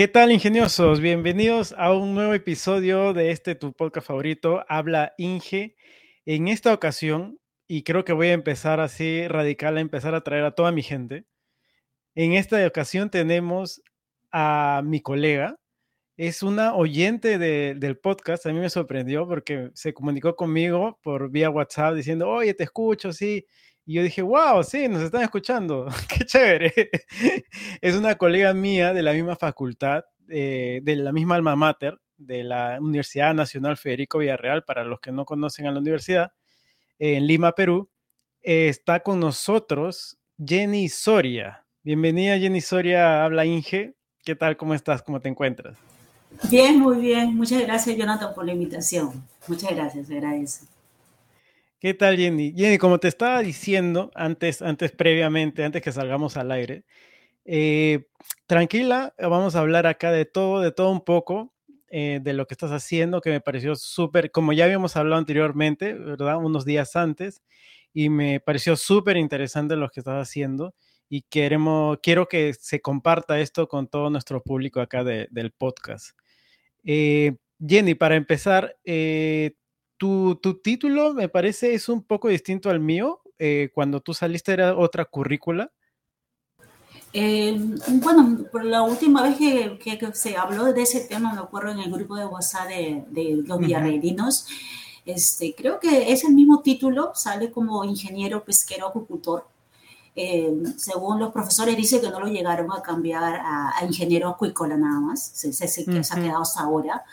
¿Qué tal, ingeniosos? Bienvenidos a un nuevo episodio de este tu podcast favorito, Habla Inge. En esta ocasión, y creo que voy a empezar así radical, a empezar a traer a toda mi gente. En esta ocasión tenemos a mi colega, es una oyente del podcast, a mí me sorprendió porque se comunicó conmigo por vía WhatsApp diciendo, oye, te escucho, sí. Y yo dije, wow, sí, nos están escuchando, qué chévere. es una colega mía de la misma facultad, eh, de la misma alma mater, de la Universidad Nacional Federico Villarreal, para los que no conocen a la universidad, en Lima, Perú. está con nosotros Jenny Soria. Bienvenida, Jenny Soria, habla Inge. ¿Qué tal? ¿Cómo estás? ¿Cómo te encuentras? Bien, muy bien. Muchas gracias, Jonathan, por la invitación. Muchas gracias, agradezco. ¿Qué tal, Jenny? Jenny, como te estaba diciendo antes, antes previamente, antes que salgamos al aire, eh, tranquila, vamos a hablar acá de todo, de todo un poco, eh, de lo que estás haciendo, que me pareció súper, como ya habíamos hablado anteriormente, ¿verdad? Unos días antes, y me pareció súper interesante lo que estás haciendo y queremos, quiero que se comparta esto con todo nuestro público acá del podcast. Eh, Jenny, para empezar, eh, tu, título me parece es un poco distinto al mío. Eh, cuando tú saliste era otra currícula. bueno, por la última vez que, se habló de ese tema, me acuerdo en el grupo de WhatsApp de, los villarrealinos, este, creo que es el mismo título, sale como ingeniero pesquero acuicultor. según los profesores, dice que no lo llegaron a cambiar a, ingeniero acuícola nada más, se, se, se, ha quedado hasta ahora.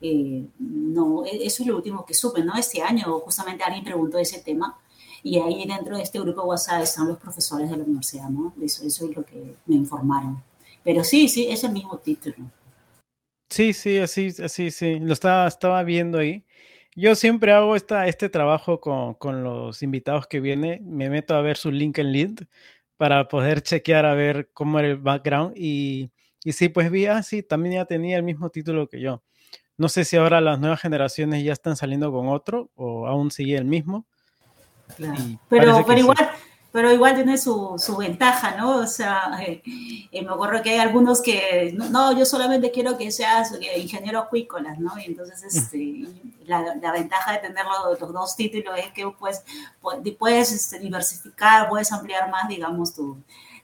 Eh, no, e, eso es lo último que supe, ¿no? Este año justamente alguien preguntó ese tema y ahí dentro de este grupo WhatsApp están los profesores de la universidad, ¿no? Eso, eso es lo que me informaron. Pero sí, sí, es el mismo título. Sí, sí, así, así, sí, lo estaba, estaba viendo ahí. Yo siempre hago esta, este trabajo con, con los invitados que vienen, me meto a ver su LinkedIn para poder chequear a ver cómo era el background y, y sí, pues vi, ah, sí, también ya tenía el mismo título que yo. No sé si ahora las nuevas generaciones ya están saliendo con otro o aún sigue el mismo. Pero, pero igual, pero igual tiene su, su, ventaja, ¿no? O sea, eh, eh, me acuerdo que hay algunos que, no, yo solamente quiero que seas ingeniero acuícolas, ¿no? Y entonces, este, la, la, ventaja de tener los, los, dos títulos es que pues, puedes este, diversificar, puedes ampliar más, digamos, tu,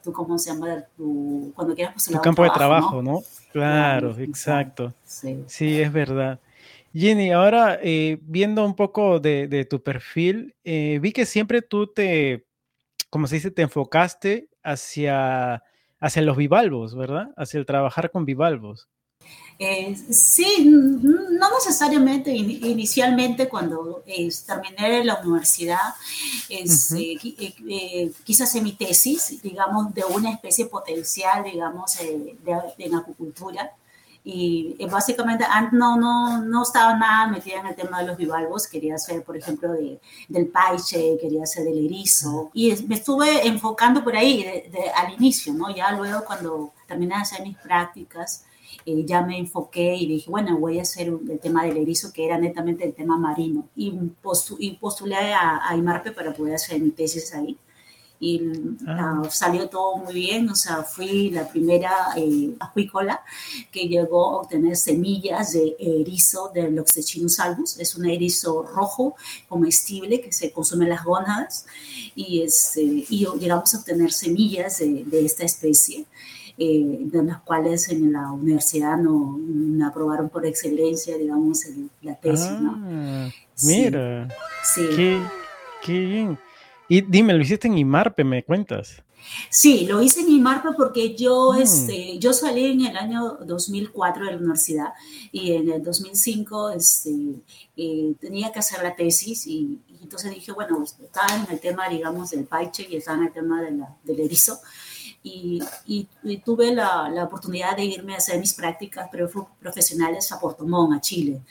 tu ¿cómo se llama? Tu, cuando quieras postular Tu campo de trabajo, ¿no? Claro, exacto. Sí. es verdad. Jenny, ahora eh, viendo un poco de, tu perfil, eh, vi que siempre tú te, como se dice, te enfocaste hacia, hacia los bivalvos, ¿verdad? Hacia el trabajar con bivalvos. Eh, sí, no necesariamente. Inicialmente, cuando terminé la universidad, este, quise hacer mi tesis, digamos, de una especie potencial, digamos, de, en acuicultura. Y básicamente no, no, no estaba nada metida en el tema de los bivalvos. Quería hacer, por ejemplo, de, del paiche, quería hacer del erizo. Y me estuve enfocando por ahí al inicio, ¿no? Ya luego, cuando terminé de hacer mis prácticas, eh, ya me enfoqué y dije, bueno, voy a hacer el tema del erizo, que era netamente el tema marino. Y, y postulé a, a, IMARPE para poder hacer mi tesis ahí. Y ah. Ah, salió todo muy bien, o sea, fui la primera eh, acuícola que llegó a obtener semillas de erizo del Oxechinus albus. Es un erizo rojo comestible que se consume en las gónadas y, este, y llegamos a obtener semillas de, de esta especie eh, de las cuales en la universidad no, me aprobaron por excelencia, digamos, la tesis. Ah, mira, sí. Qué, bien. Y dime, ¿lo hiciste en IMARPE, me cuentas? Sí, lo hice en IMARPE porque yo, mm. este, yo salí en el año 2004 de la universidad y en el 2005 este, eh, tenía que hacer la tesis y, entonces dije, bueno, estaba en el tema, digamos, del paiche y estaba en el tema de la, del erizo y, y, tuve la, la, oportunidad de irme a hacer mis prácticas profesionales a Puerto Montt, a Chile.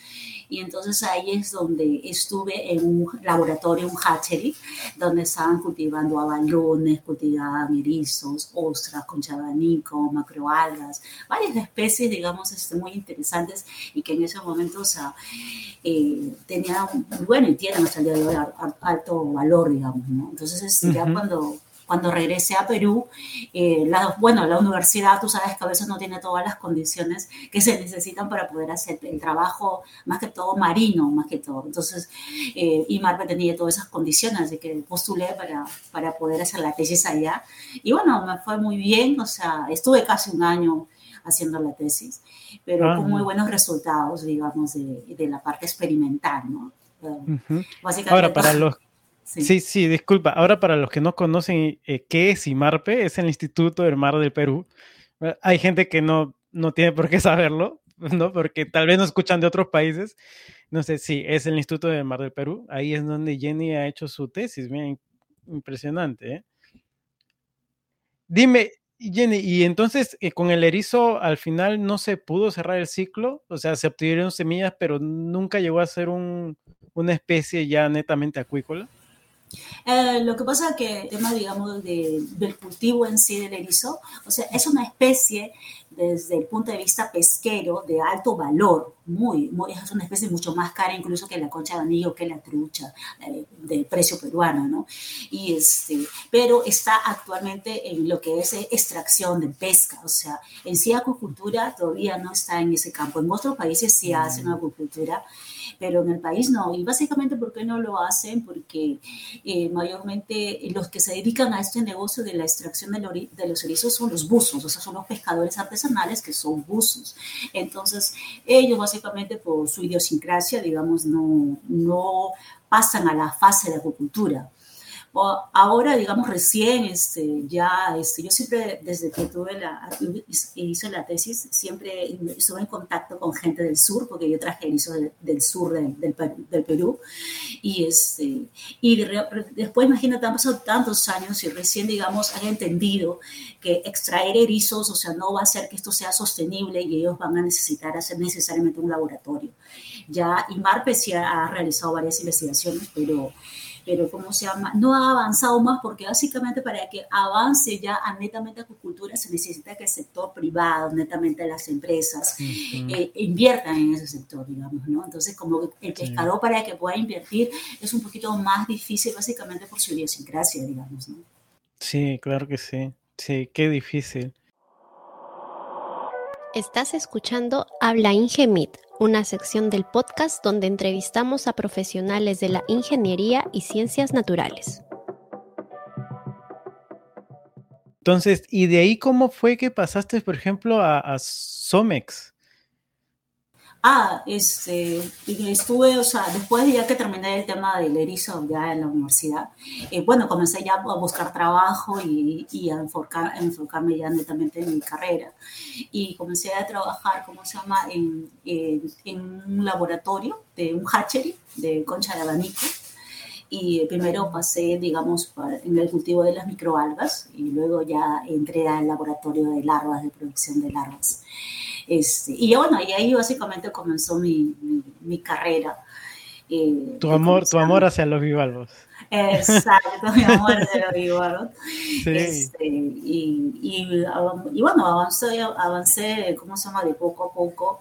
Y entonces ahí es donde estuve en un laboratorio, un hatchery, donde estaban cultivando abalones, cultivaban erizos, ostras, concha abanico, macroalgas, varias especies, digamos, este, muy interesantes y que en ese momento o sea, eh, tenían, bueno, y tienen hasta el día de hoy alto valor, digamos, ¿no? Entonces, ya cuando cuando regresé a Perú, eh, la, bueno, la universidad, tú sabes que a veces no tiene todas las condiciones que se necesitan para poder hacer el trabajo, más que todo marino, más que todo. Entonces, eh, IMARPE tenía todas esas condiciones, así que postulé para, para poder hacer la tesis allá. Y bueno, me fue muy bien, o sea, estuve casi un año haciendo la tesis, pero con muy buenos resultados, digamos, de, de la parte experimental, ¿no? Básicamente, Ahora, para los Sí. sí, disculpa. Ahora, para los que no conocen eh, qué es IMARPE, es el Instituto del Mar del Perú. Hay gente que no, no tiene por qué saberlo, ¿no? Porque tal vez no escuchan de otros países. No sé, sí, es el Instituto del Mar del Perú. Ahí es donde Jenny ha hecho su tesis. Bien, impresionante, ¿eh? Dime, Jenny, y entonces eh, con el erizo al final no se pudo cerrar el ciclo, o sea, se obtuvieron semillas, pero nunca llegó a ser un, una especie ya netamente acuícola. Eh, lo que pasa es que el tema, digamos, del cultivo en sí del erizo, o sea, es una especie desde el punto de vista pesquero de alto valor, muy, muy, es una especie mucho más cara incluso que la concha de anillo, que la trucha, eh, de precio peruano, ¿no? Y este, pero está actualmente en lo que es extracción de pesca, o sea, en sí acuicultura todavía no está en ese campo. En otros países sí hacen mm. Pero en el país no. Y básicamente, ¿por qué no lo hacen? Porque eh, mayormente los que se dedican a este negocio de la extracción de, los erizos son los buzos, o sea, son los pescadores artesanales que son buzos. Entonces, ellos básicamente por su idiosincrasia, digamos, no, no pasan a la fase de acuicultura ahora, digamos, recién, este, ya, este, yo siempre, desde que tuve la, hice la tesis, siempre estuve en contacto con gente del sur, porque yo traje el del, del sur del, del, Perú, y, este, y después, imagínate, han pasado tantos años y recién, digamos, han entendido que extraer erizos, o sea, no va a hacer que esto sea sostenible y ellos van a necesitar hacer necesariamente un laboratorio. Ya IMARPE sí ha realizado varias investigaciones, pero pero ¿cómo se llama? No ha avanzado más porque básicamente para que avance ya a netamente acuicultura se necesita que el sector privado, netamente las empresas, eh, inviertan en ese sector, digamos, ¿no? Entonces, como el pescador para que pueda invertir es un poquito más difícil básicamente por su idiosincrasia, digamos, ¿no? Sí, claro que sí. Sí, qué difícil. Estás escuchando Habla Ingemit, una sección del podcast donde entrevistamos a profesionales de la ingeniería y ciencias naturales. Entonces, ¿y de ahí cómo fue que pasaste, por ejemplo, a, Somex? Ah, este, estuve, o sea, después de ya que terminé el tema del erizo ya en la universidad, eh, bueno, comencé ya a buscar trabajo y, y a, enfocar, enfocarme ya netamente en mi carrera. Y comencé a trabajar, ¿cómo se llama?, en, en, un laboratorio de un hatchery de concha de abanico. Y primero pasé, digamos, en el cultivo de las microalgas y luego ya entré al laboratorio de larvas, de producción de larvas. Este, y bueno, y ahí básicamente comenzó mi, mi, carrera. Eh, tu amor, tu amor hacia los bivalvos. Exacto, mi amor hacia los bivalvos. Sí. Este, y, y, y, bueno, avancé, avancé, ¿cómo se llama? De poco a poco.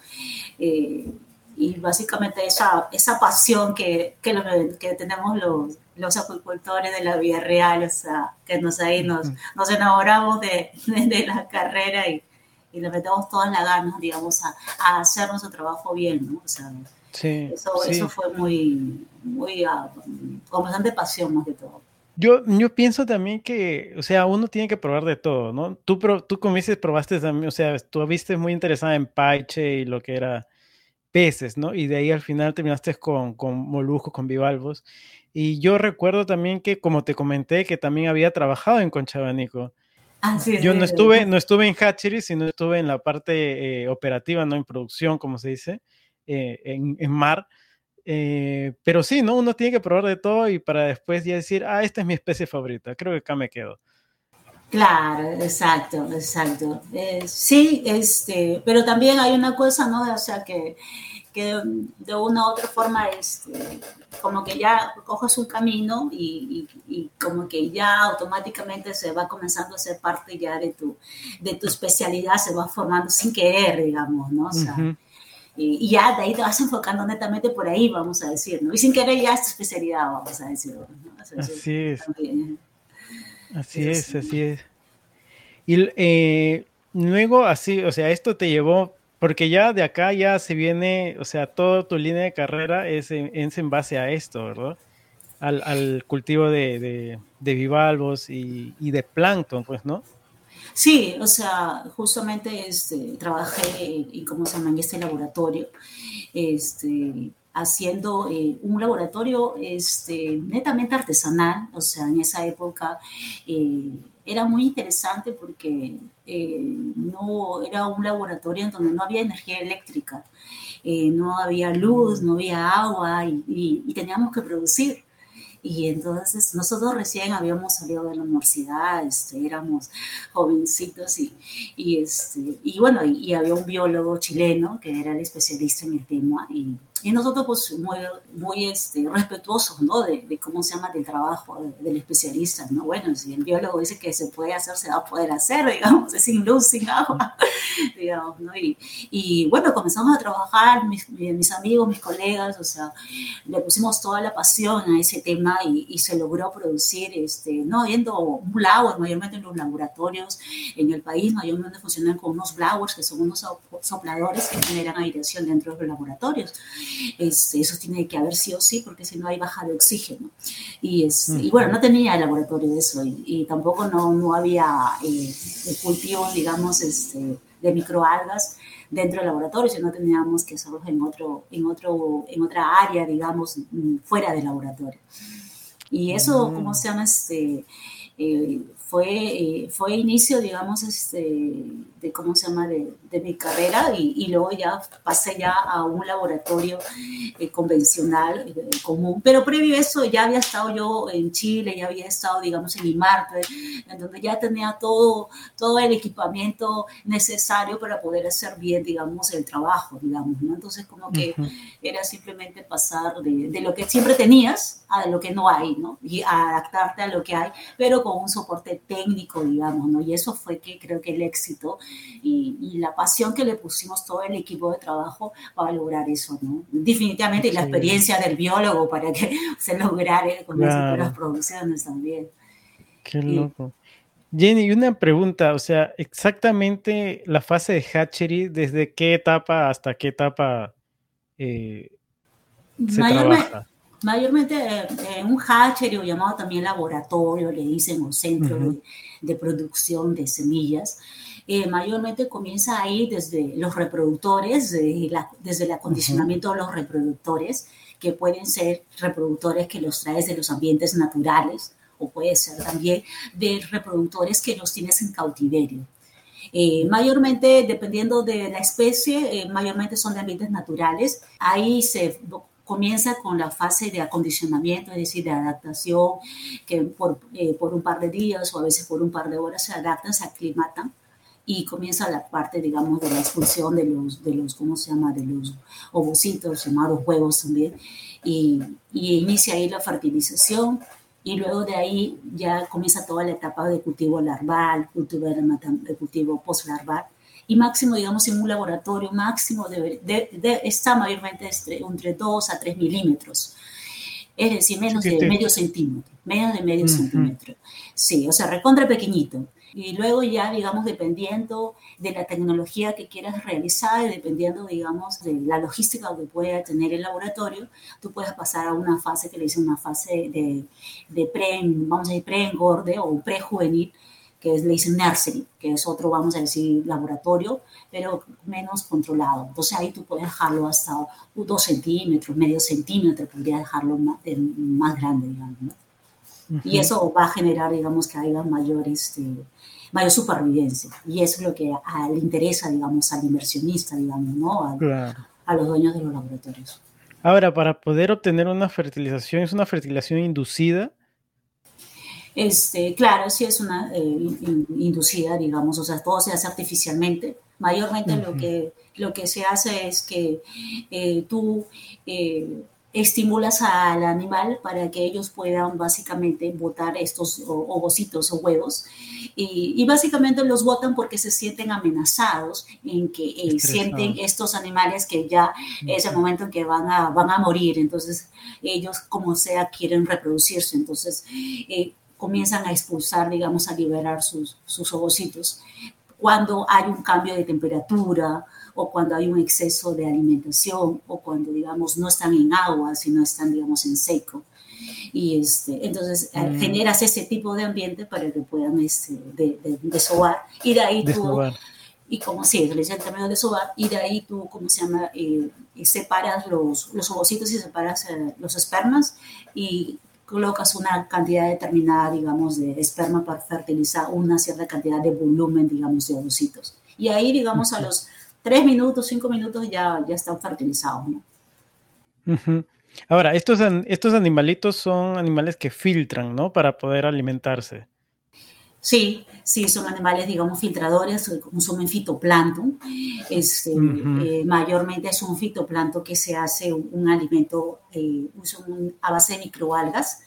Eh, y básicamente esa, esa pasión que, que, que tenemos los, los acuicultores de la vida real, o sea, que nos ahí nos, nos enamoramos de, de la carrera y, y le metemos todas las ganas, digamos, a, a, hacer nuestro trabajo bien, ¿no? O sea, sí, eso, eso fue muy, muy, uh, con bastante pasión más que todo. Yo, yo pienso también que, o sea, uno tiene que probar de todo, ¿no? Tú, tú como dices, probaste también, o sea, tú viste muy interesada en paiche y lo que era peces, ¿no? Y de ahí al final terminaste con, con moluscos, con bivalvos. Y yo recuerdo también que, como te comenté, que también había trabajado en Conchabanico. Yo no estuve, no estuve en hatchery, sino estuve en la parte eh, operativa, no en producción, como se dice, eh, en, mar. Eh, pero sí, ¿no? Uno tiene que probar de todo y para después ya decir, ah, esta es mi especie favorita. Creo que acá me quedo. Claro, exacto, exacto. Eh, sí, este, pero también hay una cosa, ¿no? O sea, que, que de una u otra forma, este, como que ya coges un camino y, y, como que ya automáticamente se va comenzando a ser parte ya de tu, de tu especialidad, se va formando sin querer, digamos, ¿no? O sea, y, ya de ahí te vas enfocando netamente por ahí, vamos a decir, ¿no? Y sin querer ya es tu especialidad, vamos a decir. así es. Así es, así es. Y eh, luego así, o sea, esto te llevó, porque ya de acá ya se viene, o sea, toda tu línea de carrera es en, base a esto, ¿verdad? Al, cultivo de, bivalvos y, de plancton, pues, ¿no? Sí, o sea, justamente este, trabajé en, ¿cómo se llama? en este laboratorio, este, haciendo eh, un laboratorio este, netamente artesanal, o sea, en esa época eh, era muy interesante porque eh, no era un laboratorio en donde no había energía eléctrica, no había luz, no había agua y teníamos que producir. Y entonces nosotros recién habíamos salido de la universidad, este, éramos jovencitos y, y, este, y bueno, y, había un biólogo chileno que era el especialista en el tema y, y nosotros pues muy, muy este, respetuosos, ¿no? De, de, cómo se llama del trabajo del especialista, ¿no? Bueno, si el biólogo dice que se puede hacer, se va a poder hacer, digamos, sin luz, sin agua, digamos, ¿no? Y, y, bueno, comenzamos a trabajar, mis, mis amigos, mis colegas, o sea, le pusimos toda la pasión a ese tema y, se logró producir, este, no habiendo un blower, mayormente en los laboratorios en el país, mayormente funcionan con unos blowers, que son unos sopladores que generan aireación dentro de los laboratorios. Este, eso tiene que haber sí o sí, porque si no hay baja de oxígeno. Y, es, y bueno, no tenía el laboratorio de eso y, tampoco no, no había eh, cultivos, digamos, este, de microalgas dentro del laboratorio, si no teníamos que hacerlos en, otro, en, otro, en otra área, digamos, mm, fuera del laboratorio. Y eso, ¿cómo se llama? Este, eh, fue, eh, fue inicio, digamos, este, de, ¿cómo se llama?, de, de mi carrera y, y, luego ya pasé ya a un laboratorio eh, convencional, eh, común. Pero previo a eso ya había estado yo en Chile, ya había estado, digamos, en IMARTE, en donde ya tenía todo, todo el equipamiento necesario para poder hacer bien, digamos, el trabajo, digamos, ¿no? Entonces como que era simplemente pasar de, de, lo que siempre tenías a lo que no hay, ¿no? Y adaptarte a lo que hay, pero con un soporte técnico, digamos, ¿no? Y eso fue que creo que el éxito y, la pasión que le pusimos todo el equipo de trabajo para lograr eso, ¿no? Definitivamente, y la experiencia del biólogo para que se lograra con las producciones también. Qué loco. Jenny, y una pregunta, o sea, exactamente la fase de hatchery, ¿desde qué etapa hasta qué etapa eh, se trabaja? Mayormente en eh, un hatchery o llamado también laboratorio, le dicen, o centro de, producción de semillas, eh, mayormente comienza ahí desde los reproductores, desde el acondicionamiento de los reproductores, que pueden ser reproductores que los traes de los ambientes naturales, o puede ser también de reproductores que los tienes en cautiverio. Eh, mayormente, dependiendo de la especie, mayormente son de ambientes naturales. Ahí se comienza con la fase de acondicionamiento, es decir, de adaptación, que por, eh, por, un par de días o a veces por un par de horas se adaptan, se aclimatan y comienza la parte, digamos, de la expulsión de los, de los ¿cómo se llama?, de los ovocitos, llamados huevos también, y, y inicia ahí la fertilización, y luego de ahí ya comienza toda la etapa de cultivo larval, cultivo de cultivo postlarval, y máximo, digamos, en un laboratorio máximo de, de, está mayormente entre 2 a 3 milímetros. Es decir, menos de medio centímetro, menos de medio centímetro. Sí, o sea, recontra pequeñito. Y luego ya, digamos, dependiendo de la tecnología que quieras realizar dependiendo, digamos, de la logística que pueda tener el laboratorio, tú puedes pasar a una fase que le dicen una fase de, de pre, vamos a decir, pre-engorde o pre-juvenil, que es, le dicen nursery, que es otro, vamos a decir, laboratorio, pero menos controlado. Entonces ahí tú puedes dejarlo hasta dos centímetros, medio centímetro, podría dejarlo más, más grande, digamos. Y eso va a generar, digamos, que haya mayor, este, mayor supervivencia. Y eso es lo que le interesa, digamos, al inversionista, digamos, ¿no? A los dueños de los laboratorios. Ahora, para poder obtener una fertilización, ¿es una fertilización inducida? Este, claro, sí es una eh, inducida, digamos, o sea, todo se hace artificialmente. Mayormente lo, que, lo que se hace es que eh, tú eh, estimulas al animal para que ellos puedan básicamente botar estos ovocitos o huevos. Y, básicamente los botan porque se sienten amenazados, en que eh, sienten estos animales que ya es el momento en que van a, van a morir. Entonces ellos como sea quieren reproducirse. Entonces eh, comienzan a expulsar, digamos, a liberar sus, sus ovocitos. Cuando hay un cambio de temperatura, o cuando hay un exceso de alimentación o cuando, digamos, no están en agua, sino están, digamos, en seco. Y este, entonces eh, mm. generas ese tipo de ambiente para que puedan este, de, de, desovar. Y de ahí tú, y como si es el término de sobar, y de ahí tú, ¿cómo se llama? Eh, separas los, los ovocitos y separas eh, los espermas y colocas una cantidad determinada, digamos, de esperma para fertilizar una cierta cantidad de volumen, digamos, de ovocitos. Y ahí, digamos, a los tres minutos, cinco minutos ya, ya están fertilizados. ¿no? Ahora, estos, estos animalitos son animales que filtran, ¿no? Para poder alimentarse. Sí, sí, son animales, digamos, filtradores, consumen fitoplancton. Este, eh, mayormente es un fitoplancton que se hace un, alimento eh, a base de microalgas,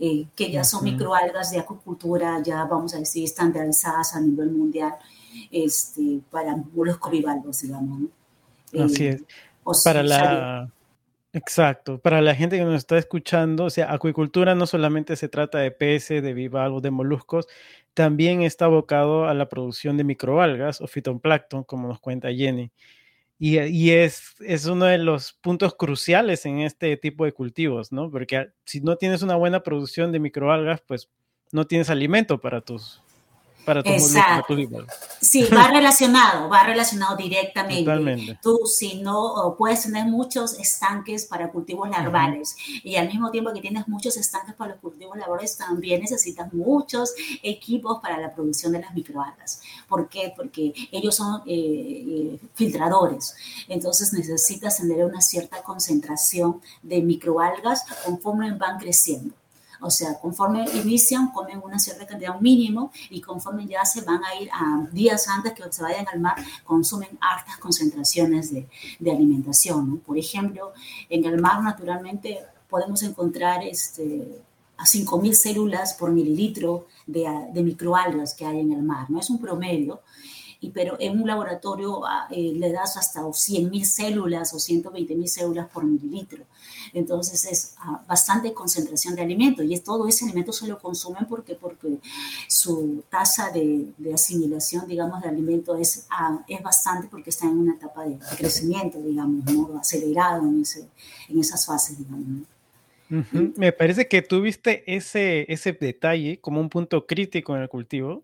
eh, que ya son microalgas de acuicultura, ya vamos a decir, estandarizadas a nivel mundial este, para los bivalvos, digamos. Así es. para la... Exacto, para la gente que nos está escuchando, o sea, acuicultura no solamente se trata de peces, de bivalvos, de moluscos, también está abocado a la producción de microalgas o fitoplancton, como nos cuenta Jenny. Y, y, es, es uno de los puntos cruciales en este tipo de cultivos, ¿no? Porque si no tienes una buena producción de microalgas, pues no tienes alimento para tus, para Exacto. Sí, va relacionado, va relacionado directamente. Totalmente. Tú, si no, puedes tener muchos estanques para cultivos larvales y al mismo tiempo que tienes muchos estanques para los cultivos larvales, también necesitas muchos equipos para la producción de las microalgas. ¿Por qué? Porque ellos son eh, eh, filtradores. Entonces necesitas tener una cierta concentración de microalgas conforme van creciendo. O sea, conforme inician, comen una cierta cantidad, mínimo, y conforme ya se van a ir a días antes que se vayan al mar, consumen altas concentraciones de, de alimentación. Por ejemplo, en el mar, naturalmente, podemos encontrar este, a 5.000 células por mililitro de, de, microalgas que hay en el mar. No es un promedio, y, pero en un laboratorio ah, eh, le das hasta 100.000 células o 120.000 células por mililitro. Entonces es ah, bastante concentración de alimento y es, todo ese alimento se lo consumen porque, porque su tasa de, de asimilación, digamos, de alimento es, ah, es bastante porque está en una etapa de, crecimiento, digamos, acelerado en, ese, en esas fases, digamos. Me parece que tuviste ese, ese detalle como un punto crítico en el cultivo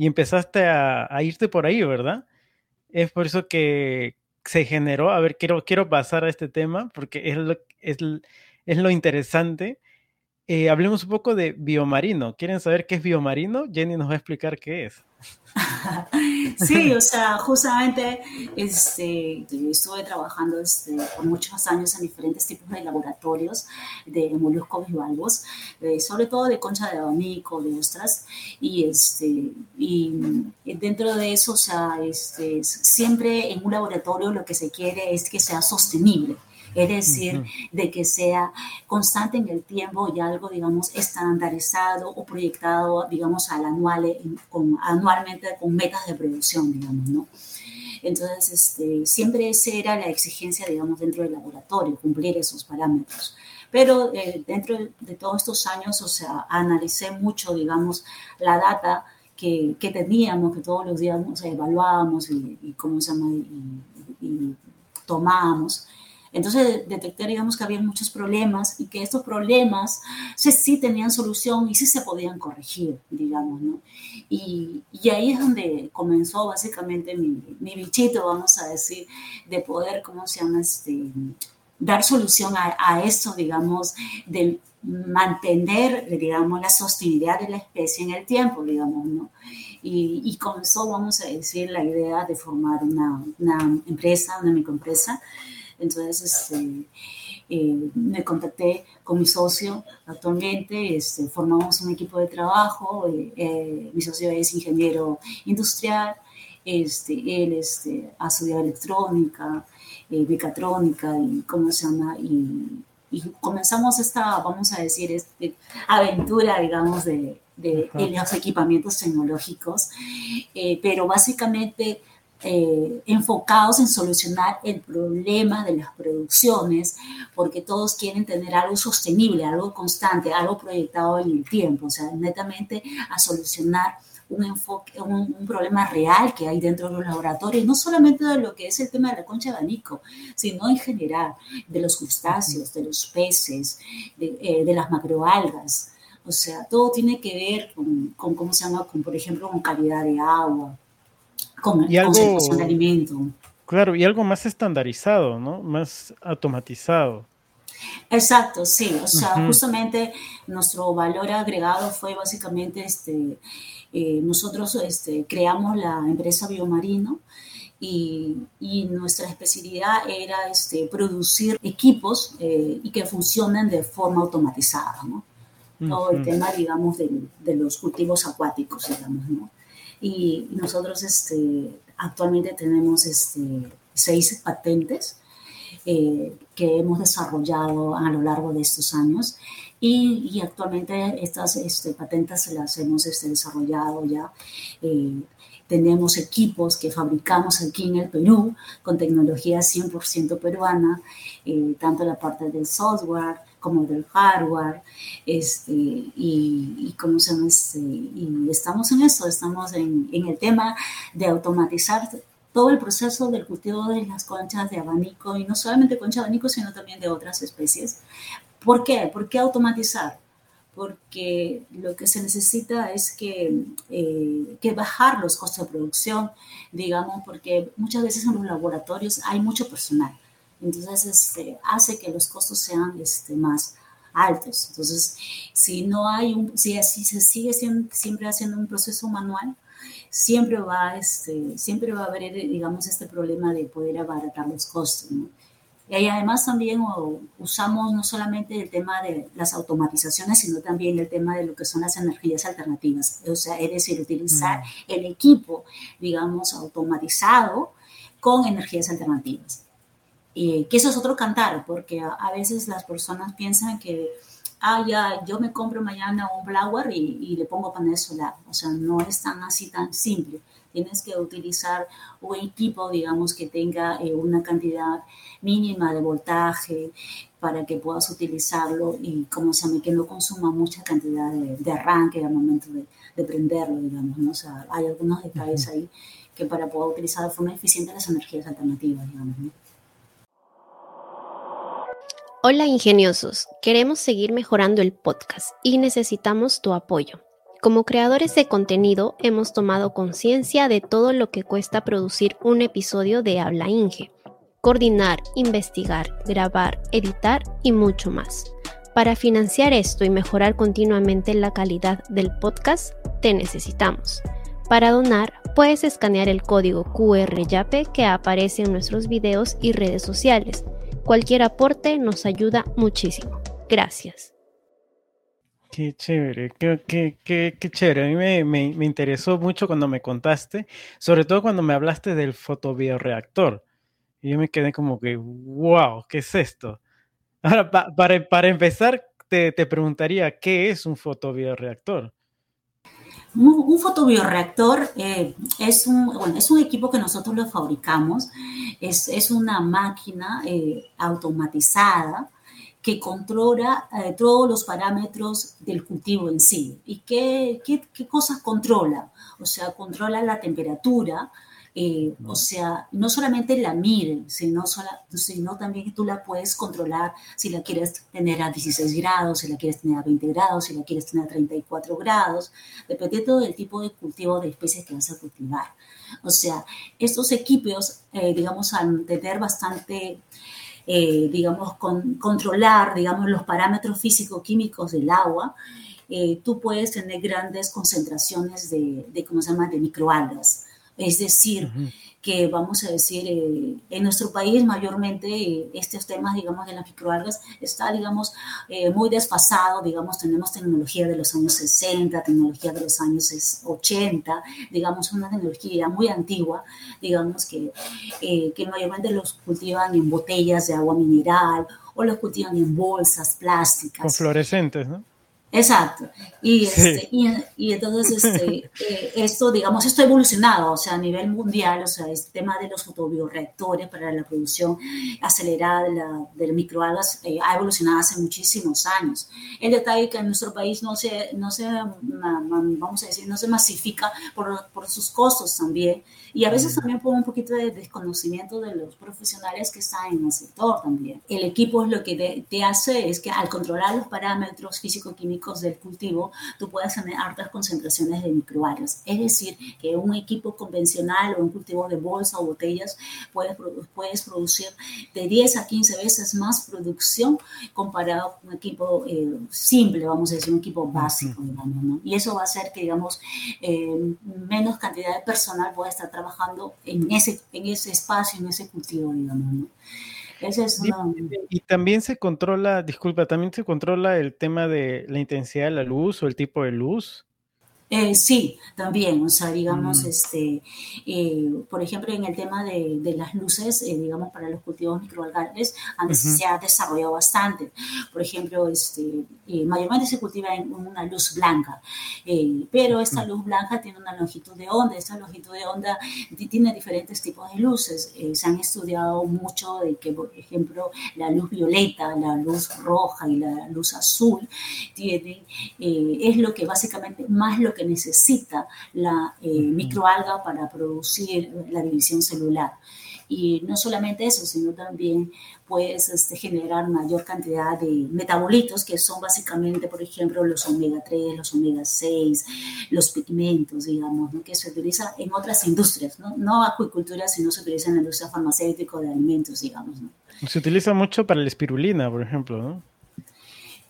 y empezaste a, irte por ahí, ¿verdad? Es por eso que, se generó, a ver, quiero, quiero pasar a este tema porque es lo, es, es lo interesante. Eh, hablemos un poco de biomarino. ¿Quieren saber qué es biomarino? Jenny nos va a explicar qué es. sí, o sea, justamente este, estuve trabajando este, por muchos años en diferentes tipos de laboratorios de moluscos bivalvos, eh, sobre todo de concha de abanico, de ostras, y, este, y dentro de eso, o sea, este, siempre en un laboratorio lo que se quiere es que sea sostenible es decir, de que sea constante en el tiempo y algo, digamos, estandarizado o proyectado, digamos, al anual, eh, con, anualmente con metas de producción, digamos, ¿no? Entonces, este, siempre esa era la exigencia, digamos, dentro del laboratorio, cumplir esos parámetros. Pero eh, dentro de, todos estos años, o sea, analicé mucho, digamos, la data que, que teníamos, que todos los días o evaluábamos y, y, ¿cómo se llama? y, y tomábamos. Entonces detecté, digamos, que había muchos problemas y que estos problemas sí, sí tenían solución y sí se podían corregir, digamos, ¿no? Y, y ahí es donde comenzó básicamente mi, mi, bichito, vamos a decir, de poder, ¿cómo se llama? Este, dar solución a, a esto, digamos, de mantener, digamos, la sostenibilidad de la especie en el tiempo, digamos, ¿no? Y, y comenzó, vamos a decir, la idea de formar una, una empresa, una microempresa, Entonces, este, eh, me contacté con mi socio actualmente, este, formamos un equipo de trabajo, eh, eh, mi socio es ingeniero industrial, este, él este, ha estudiado electrónica, mecatrónica y cómo se llama, y, comenzamos esta, vamos a decir, este, aventura, digamos, de, de, de los equipamientos tecnológicos, pero básicamente eh, enfocados en solucionar el problema de las producciones, porque todos quieren tener algo sostenible, algo constante, algo proyectado en el tiempo, o sea, netamente a solucionar un, enfoque, un, problema real que hay dentro de los laboratorios, no solamente de lo que es el tema de la concha de abanico, sino en general de los crustáceos, de los peces, de, eh, de las macroalgas. O sea, todo tiene que ver con, con, ¿cómo se llama? Con, por ejemplo, con calidad de agua, con, y algo, de alimento. Claro, y algo más estandarizado, ¿no? Más automatizado. Exacto, sí. O sea, justamente nuestro valor agregado fue básicamente este, eh, nosotros este, creamos la empresa Biomarino y, y nuestra especialidad era este, producir equipos eh, y que funcionen de forma automatizada, ¿no? Todo el tema, digamos, de, de los cultivos acuáticos, digamos, ¿no? Y nosotros este, actualmente tenemos este, seis patentes eh, que hemos desarrollado a lo largo de estos años y, actualmente estas este, patentes las hemos este, desarrollado ya. Eh, tenemos equipos que fabricamos aquí en el Perú con tecnología 100% peruana, eh, tanto la parte del software, como del hardware, este, y, y, como se este, y estamos en eso, estamos en, en, el tema de automatizar todo el proceso del cultivo de las conchas de abanico, y no solamente concha de abanico, sino también de otras especies. ¿Por qué? ¿Por qué automatizar? Porque lo que se necesita es que, eh, que bajar los costos de producción, digamos, porque muchas veces en los laboratorios hay mucho personal entonces este, hace que los costos sean este, más altos. Entonces, si no hay un, si así se sigue siempre haciendo un proceso manual, siempre va, este, siempre va a haber, digamos, este problema de poder abaratar los costos. Y además también usamos no solamente el tema de las automatizaciones, sino también el tema de lo que son las energías alternativas. O sea, es decir, utilizar mm. el equipo, digamos, automatizado con energías alternativas. Y que eso es otro cantar, porque a, veces las personas piensan que, ah, ya, yo me compro mañana un blower y, y, le pongo panel solar. O sea, no es tan así tan simple. Tienes que utilizar un equipo, digamos, que tenga eh, una cantidad mínima de voltaje para que puedas utilizarlo y, como se llama, que no consuma mucha cantidad de, de arranque al momento de, de, prenderlo, digamos, ¿no? O sea, hay algunos detalles ahí que para poder utilizar de forma eficiente las energías alternativas, digamos, ¿no? Hola ingeniosos, queremos seguir mejorando el podcast y necesitamos tu apoyo. Como creadores de contenido hemos tomado conciencia de todo lo que cuesta producir un episodio de Habla Inge. Coordinar, investigar, grabar, editar y mucho más. Para financiar esto y mejorar continuamente la calidad del podcast, te necesitamos. Para donar, puedes escanear el código QR YAPE que aparece en nuestros videos y redes sociales Cualquier aporte nos ayuda muchísimo. Gracias. Qué chévere, qué, qué, chévere. A mí me, me, interesó mucho cuando me contaste, sobre todo cuando me hablaste del fotobioreactor. Y yo me quedé como que, wow, ¿qué es esto? Ahora, para, para empezar, te, te, preguntaría, ¿qué es un fotobioreactor? Un, fotobioreactor eh, es, un, bueno, es un equipo que nosotros lo fabricamos, es, es una máquina eh, automatizada que controla eh, todos los parámetros del cultivo en sí. ¿Y qué, qué, qué cosas controla? O sea, controla la temperatura, eh, o sea, no solamente la miren, sino, sino también tú la puedes controlar si la quieres tener a 16 grados, si la quieres tener a 20 grados, si la quieres tener a 34 grados, dependiendo del tipo de cultivo de especies que vas a cultivar. O sea, estos equipos, eh, digamos, al tener bastante... Eh, digamos, con, controlar, digamos, los parámetros físico-químicos del agua, tú puedes tener grandes concentraciones de, de, ¿cómo se llama?, de microalgas. Es decir, que vamos a decir, eh, en nuestro país mayormente eh, estos temas, digamos, de las microalgas está, digamos, eh, muy desfasado, digamos, tenemos tecnología de los años 60, tecnología de los años 80, digamos, una tecnología muy antigua, digamos, que, que mayormente los cultivan en botellas de agua mineral o los cultivan en bolsas plásticas. Con fluorescentes, ¿no? Exacto. Y, este, y, entonces este, eh, esto, digamos, esto ha evolucionado, o sea, a nivel mundial, o sea, este tema de los fotobioreactores para la producción acelerada de, la, de microalgas eh, ha evolucionado hace muchísimos años. El detalle que en nuestro país no se, no se vamos a decir, no se masifica por, por sus costos también, y a veces también por un poquito de desconocimiento de los profesionales que están en el sector también. El equipo lo que te hace es que al controlar los parámetros físico-químicos, del cultivo, tú puedes tener altas concentraciones de microalgas. Es decir, que un equipo convencional o un cultivo de bolsa o botellas puedes, puedes producir de 10 a 15 veces más producción comparado con un equipo eh, simple, vamos a decir, un equipo básico, digamos, ¿no? Y eso va a hacer que, digamos, eh, menos cantidad de personal pueda estar trabajando en ese, en ese espacio, en ese cultivo, digamos, ¿no? Y también se controla, disculpa, también se controla el tema de la intensidad de la luz o el tipo de luz. Eh, sí, también, o sea, digamos, mm. este, eh, por ejemplo, en el tema de, las luces, eh, digamos, para los cultivos microalgales, se ha desarrollado bastante. Por ejemplo, este, mayormente se cultiva en una luz blanca, pero esta luz blanca tiene una longitud de onda, esta longitud de onda tiene diferentes tipos de luces. se han estudiado mucho de que, por ejemplo, la luz violeta, la luz roja y la luz azul tienen, es lo que básicamente más lo que necesita la eh, microalga para producir la división celular. Y no solamente eso, sino también puedes este, generar mayor cantidad de metabolitos, que son básicamente, por ejemplo, los omega 3, los omega 6, los pigmentos, digamos, que se utiliza en otras industrias, ¿no? no acuicultura, sino se utiliza en la industria farmacéutica de alimentos, digamos. Se utiliza mucho para la espirulina, por ejemplo, ¿no?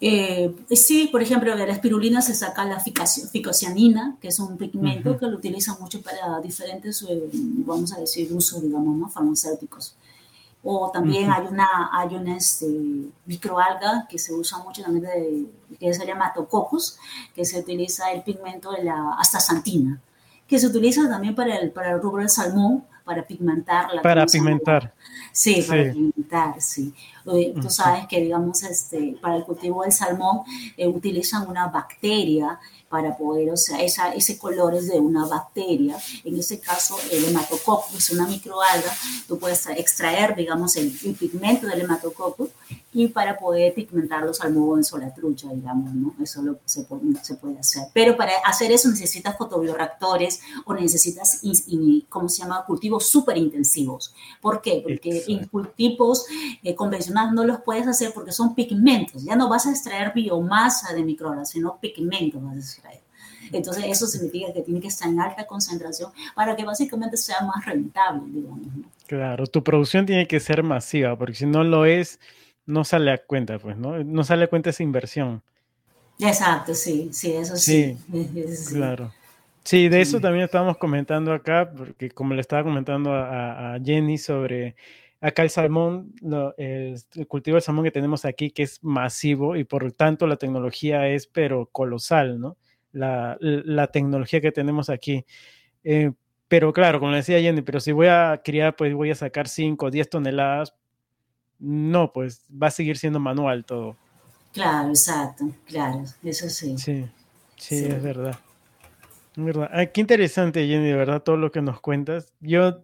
Eh, sí, por ejemplo, de la espirulina se saca la ficocianina, que es un pigmento que lo utilizan mucho para diferentes, eh, vamos a decir, usos, digamos, ¿no? farmacéuticos. O también hay una, hay una este, microalga que se usa mucho también, de, que se llama Tococcus, que se utiliza el pigmento de la astaxantina, que se utiliza también para el, para el rubro del salmón, para pigmentar la Para pigmentar. Sí, para pigmentar, sí. Tú sabes que, digamos, este, para el cultivo del salmón eh, utilizan una bacteria para poder, o sea, esa, ese color es de una bacteria. En este caso, el hematococcus es una microalga. Tú puedes extraer, digamos, el, pigmento del hematococcus y para poder pigmentar los almohadones o la trucha, digamos, ¿no? Eso lo, se, puede, se puede hacer. Pero para hacer eso necesitas fotobioreactores o necesitas, ¿cómo se llama?, cultivos súper intensivos. ¿Por qué? Porque en cultivos eh, convencionales no los puedes hacer porque son pigmentos. Ya no vas a extraer biomasa de microalgas, sino pigmentos vas a extraer. Entonces, eso significa que tiene que estar en alta concentración para que básicamente sea más rentable, digamos. Claro, tu producción tiene que ser masiva, porque si no lo es, no sale a cuenta, pues, ¿no? No sale a cuenta esa inversión. Exacto, sí, sí, eso sí. Claro. Sí, de eso también estábamos comentando acá, porque como le estaba comentando a, Jenny sobre acá el salmón, el, cultivo de salmón que tenemos aquí, que es masivo y por tanto la tecnología es pero colosal, ¿no? La, tecnología que tenemos aquí. Eh, pero claro, como decía Jenny, pero si voy a criar, pues voy a sacar 5 o 10 toneladas, no, pues va a seguir siendo manual todo. Claro, exacto, claro, eso sí. Sí, sí, es verdad. Es verdad. Ah, qué interesante, Jenny, de verdad, todo lo que nos cuentas. Yo,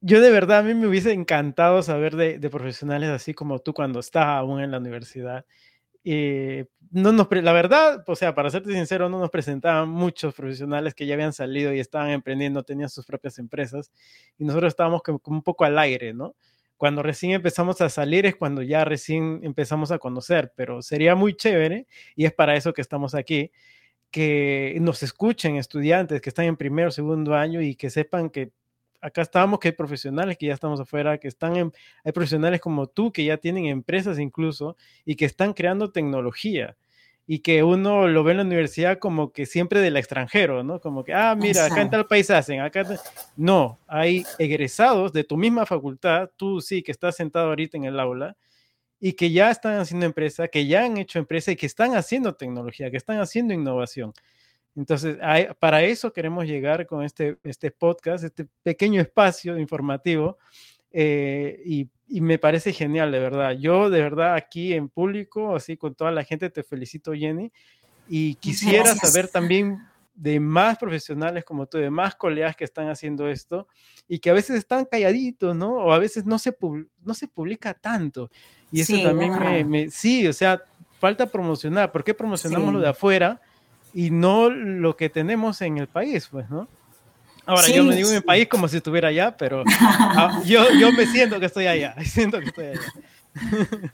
yo de verdad, a mí me hubiese encantado saber de, profesionales así como tú cuando estaba aún en la universidad. Eh, no nos, la verdad, o sea, para serte sincero, no nos presentaban muchos profesionales que ya habían salido y estaban emprendiendo, tenían sus propias empresas, y nosotros estábamos como un poco al aire, ¿no? Cuando recién empezamos a salir es cuando ya recién empezamos a conocer, pero sería muy chévere y es para eso que estamos aquí, que nos escuchen estudiantes que están en primero segundo año y que sepan que acá estamos, que hay profesionales que ya estamos afuera, que están en, hay profesionales como tú que ya tienen empresas incluso y que están creando tecnología. Y que uno lo ve en la universidad como que siempre del extranjero, ¿no? Como que, ah, mira, acá en tal país hacen, acá... No, hay egresados de tu misma facultad, tú sí, que estás sentado ahorita en el aula, y que ya están haciendo empresa, que ya han hecho empresa y que están haciendo tecnología, que están haciendo innovación. Entonces, para eso queremos llegar con este, este podcast, este pequeño espacio informativo, eh, y y me parece genial, de verdad. Yo, de verdad, aquí en público, así con toda la gente, te felicito, Jenny. Y quisiera saber también de más profesionales como tú, de más colegas que están haciendo esto y que a veces están calladitos, ¿no? O a veces no se, no se publica tanto. Y eso también me, Sí, o sea, falta promocionar. ¿Por qué promocionamos lo de afuera y no lo que tenemos en el país, pues, ¿no? Ahora, yo me digo en mi país como si estuviera allá, pero ah, yo, yo me siento que estoy allá, siento que estoy allá.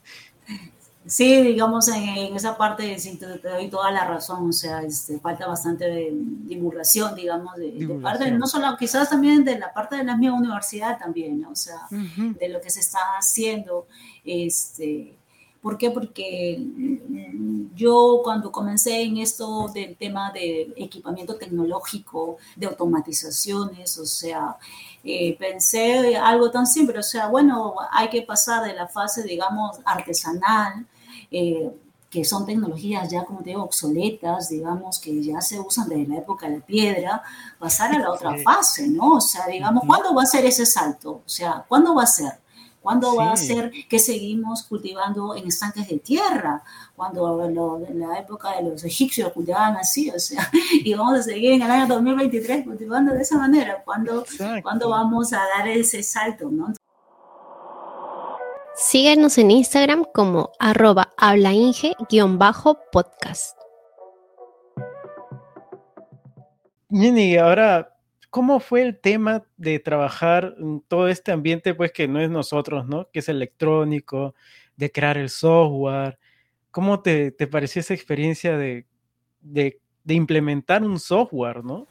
Sí, digamos, en, esa parte sí, te, doy toda la razón, o sea, este, falta bastante de divulgación, digamos, de, parte, no solo, quizás también de la parte de la misma universidad también, ¿no? o sea, de lo que se está haciendo, este, ¿Por qué? Porque mm, yo cuando comencé en esto del tema de equipamiento tecnológico, de automatizaciones, o sea, eh, pensé algo tan simple, o sea, bueno, hay que pasar de la fase, digamos, artesanal, eh, que son tecnologías ya, como te digo, obsoletas, digamos, que ya se usan desde la época de la piedra, pasar a la otra fase, ¿no? O sea, digamos, ¿cuándo va a ser ese salto? O sea, ¿cuándo va a ser? ¿Cuándo va a ser que seguimos cultivando en estanques de tierra? Cuando en la época de los egipcios cultivaban así, o sea, y vamos a seguir en el año 2023 cultivando de esa manera. ¿Cuándo, ¿cuándo vamos a dar ese salto? ¿no? Síguenos en Instagram como arroba hablainge-podcast. Nini, ahora ¿cómo fue el tema de trabajar en todo este ambiente, pues que no es nosotros, ¿no? Que es electrónico, de crear el software. ¿Cómo te, te pareció esa experiencia de, de, implementar un software, ¿no?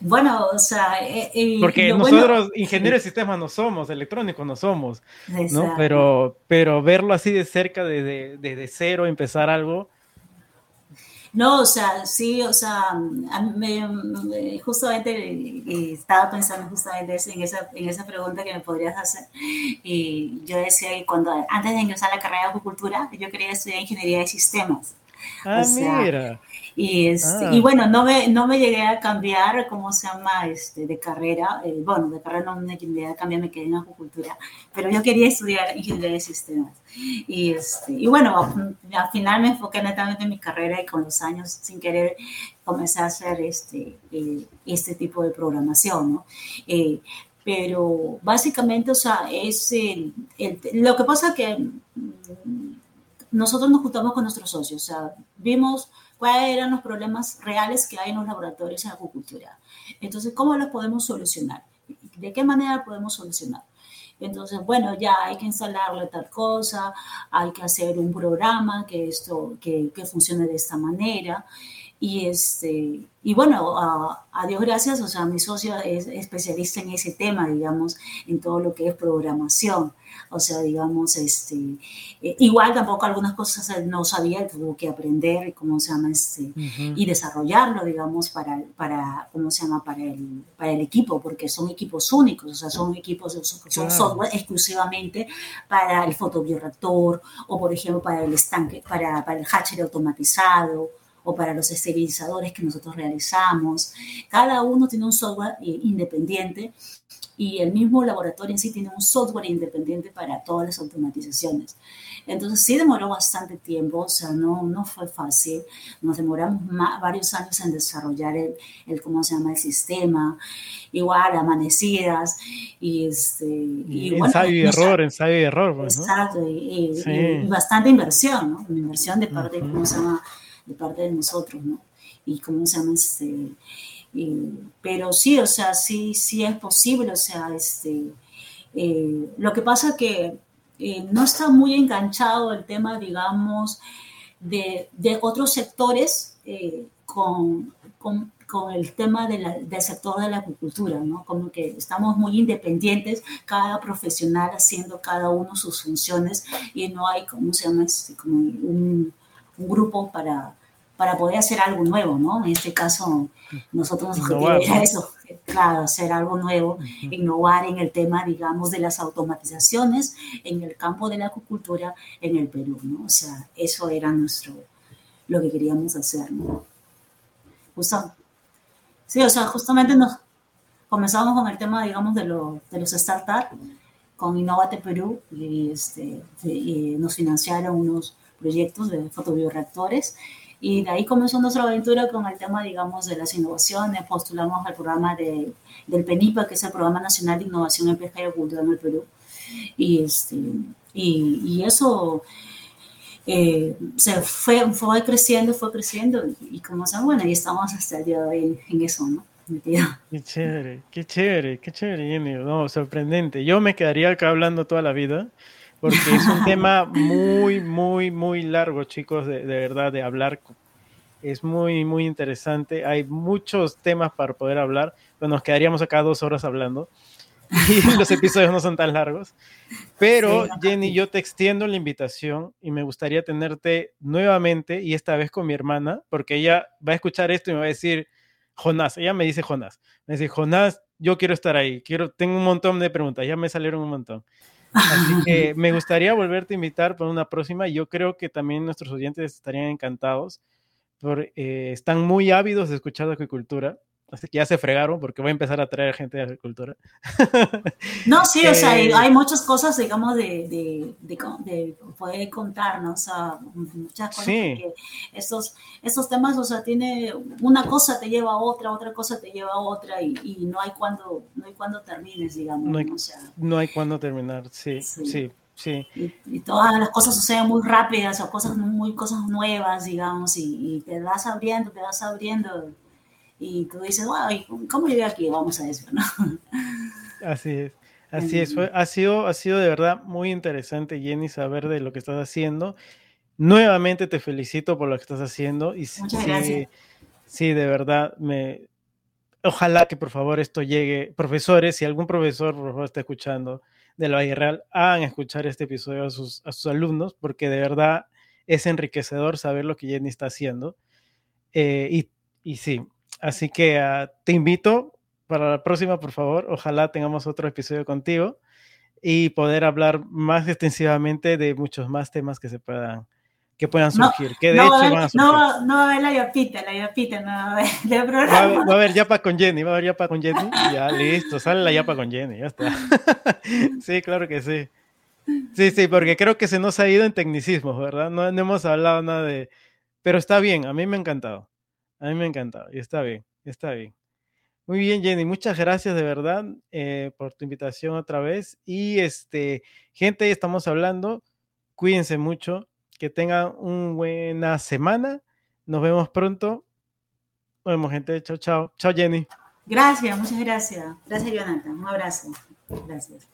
Bueno, o sea, eh, eh, porque nosotros ingenieros de sistemas no somos, electrónicos no somos, ¿no? Pero, pero verlo así de cerca, desde de, de, cero, empezar algo, no, o sea, sí, o sea, me, justamente estaba pensando justamente en esa, en esa pregunta que me podrías hacer. Y yo decía que cuando antes de ingresar a la carrera de agricultura, yo quería estudiar ingeniería de sistemas. Ah, mira. Y, este, y ah. bueno, no me, no me llegué a cambiar, ¿cómo se llama?, este, de carrera. Eh, bueno, de carrera no me llegué a cambiar, me quedé en agricultura, pero yo quería estudiar ingeniería de sistemas. Y, este, y bueno, al final me enfoqué netamente en mi carrera y con los años, sin querer, comencé a hacer este, eh, este tipo de programación, ¿no? Eh, pero básicamente, o sea, es el, lo que pasa que mm, nosotros nos juntamos con nuestros socios, o sea, vimos cuáles eran los problemas reales que hay en los laboratorios en agricultura. Entonces, ¿cómo los podemos solucionar? ¿De qué manera podemos solucionar? Entonces, bueno, ya hay que instalarle tal cosa, hay que hacer un programa que esto, que, que funcione de esta manera. Y, este, y bueno, a, a, Dios gracias, o sea, mi socio es especialista en ese tema, digamos, en todo lo que es programación. O sea, digamos, este, eh, igual tampoco algunas cosas no sabía, tuvo que aprender, ¿cómo se llama? Este, Y desarrollarlo, digamos, para, para, ¿cómo se llama? Para el, para el equipo, porque son equipos únicos, o sea, son equipos, son, software exclusivamente para el fotobioreactor o, por ejemplo, para el estanque, para, para el hatcher automatizado o para los esterilizadores que nosotros realizamos. Cada uno tiene un software eh, independiente y el mismo laboratorio en sí tiene un software independiente para todas las automatizaciones. Entonces sí demoró bastante tiempo, o sea, no, no fue fácil. Nos demoramos varios años en desarrollar el, el, ¿cómo se llama?, el sistema. Igual, amanecidas y, este, y, ensayo y error, ensayo y error. Pues, exacto, y, bastante inversión, ¿no? Inversión de parte, ¿cómo se llama?, de parte de nosotros, ¿no? Y cómo se llama, este, pero sí, o sea, sí, sí es posible, o sea, este, eh, lo que pasa que eh, no está muy enganchado el tema, digamos, de, de otros sectores eh, con, con, con, el tema de del sector de la agricultura, ¿no? Como que estamos muy independientes, cada profesional haciendo cada uno sus funciones y no hay, ¿cómo se llama? Este, como un un grupo para, para poder hacer algo nuevo, ¿no? En este caso, nosotros nos era eso, claro, hacer algo nuevo, innovar en el tema, digamos, de las automatizaciones en el campo de la acuicultura en el Perú, ¿no? O sea, eso era nuestro, lo que queríamos hacer, ¿no? sí, o sea, justamente nos comenzamos con el tema, digamos, de, de los startups con Innovate Perú y, este, nos financiaron unos proyectos de fotobioreactores y de ahí comenzó nuestra aventura con el tema, digamos, de las innovaciones. Postulamos al programa de, del PENIPA, que es el Programa Nacional de Innovación en Pesca y Agricultura en el Perú. Y, este, y, y eso eh, se fue, fue creciendo, fue creciendo. Y, como se bueno, y estamos hasta el día de hoy en eso, ¿no? Qué chévere, qué chévere, qué chévere, Jenny. No, sorprendente. Yo me quedaría acá hablando toda la vida porque es un tema muy, muy, muy largo, chicos, de, verdad, de hablar. Es muy, muy interesante. Hay muchos temas para poder hablar. Pues nos quedaríamos acá dos horas hablando y los episodios no son tan largos. Pero, Jenny, yo te extiendo la invitación y me gustaría tenerte nuevamente y esta vez con mi hermana, porque ella va a escuchar esto y me va a decir, Jonás, ella me dice Jonás, me dice, Jonás, yo quiero estar ahí, quiero, tengo un montón de preguntas, ya me salieron un montón. Así que me gustaría volverte a invitar para una próxima. Yo creo que también nuestros oyentes estarían encantados, porque eh, están muy ávidos de escuchar de acuicultura. Así que ya se fregaron porque voy a empezar a traer gente de agricultura. No, sí, o sea, eh, hay muchas cosas, digamos, de, de, de, poder contarnos, o sea, muchas cosas. Sí. estos, estos temas, o sea, tiene una cosa te lleva a otra, otra cosa te lleva a otra y, y no hay cuando no hay cuando termines, digamos. No hay, o sea, no hay cuando terminar, sí, sí. sí. Y, todas las cosas suceden muy rápidas o cosas muy cosas nuevas, digamos, y, y te vas abriendo, te vas abriendo y tú dices, wow, ¿cómo llegué aquí? Vamos a eso, ¿no? Así es. Así es, ha, sido, ha sido de verdad muy interesante, Jenny, saber de lo que estás haciendo. Nuevamente te felicito por lo que estás haciendo. Y Muchas sí, gracias. Sí, de verdad, me, ojalá que por favor esto llegue. Profesores, si algún profesor por favor está escuchando de la Valle Real, hagan escuchar este episodio a sus, a sus alumnos, porque de verdad es enriquecedor saber lo que Jenny está haciendo. Eh, y, y sí, Así que uh, te invito para la próxima, por favor. Ojalá tengamos otro episodio contigo y poder hablar más extensivamente de muchos más temas que se puedan que puedan surgir. No, que de no, hecho van a surgir. No, no va a haber la yapita, la yapita no va a haber de programa. Va a, haber, va a haber yapa con Jenny, va a haber yapa con Jenny. Ya, listo, sale la yapa con Jenny, ya está. sí, claro que sí. Sí, sí, porque creo que se nos ha ido en tecnicismos, ¿verdad? No, no hemos hablado nada de... Pero está bien, a mí me ha encantado. A mí me ha encantado y está bien, está bien. Muy bien, Jenny, muchas gracias de verdad eh, por tu invitación otra vez. Y este, gente, estamos hablando. Cuídense mucho, que tengan una buena semana. Nos vemos pronto. Nos vemos, gente. Chao, chao. Chao, Jenny. Gracias, muchas gracias. Gracias, Jonathan. Un abrazo. Gracias.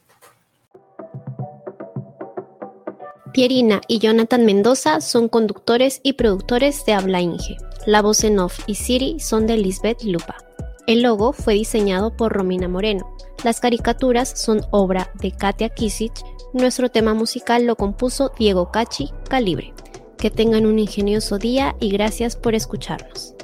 Pierina y Jonathan Mendoza son conductores y productores de Habla Inge. La voz en off y Siri son de Lisbeth Lupa. El logo fue diseñado por Romina Moreno. Las caricaturas son obra de Katia Kisich. Nuestro tema musical lo compuso Diego Cachi Calibre. Que tengan un ingenioso día y gracias por escucharnos.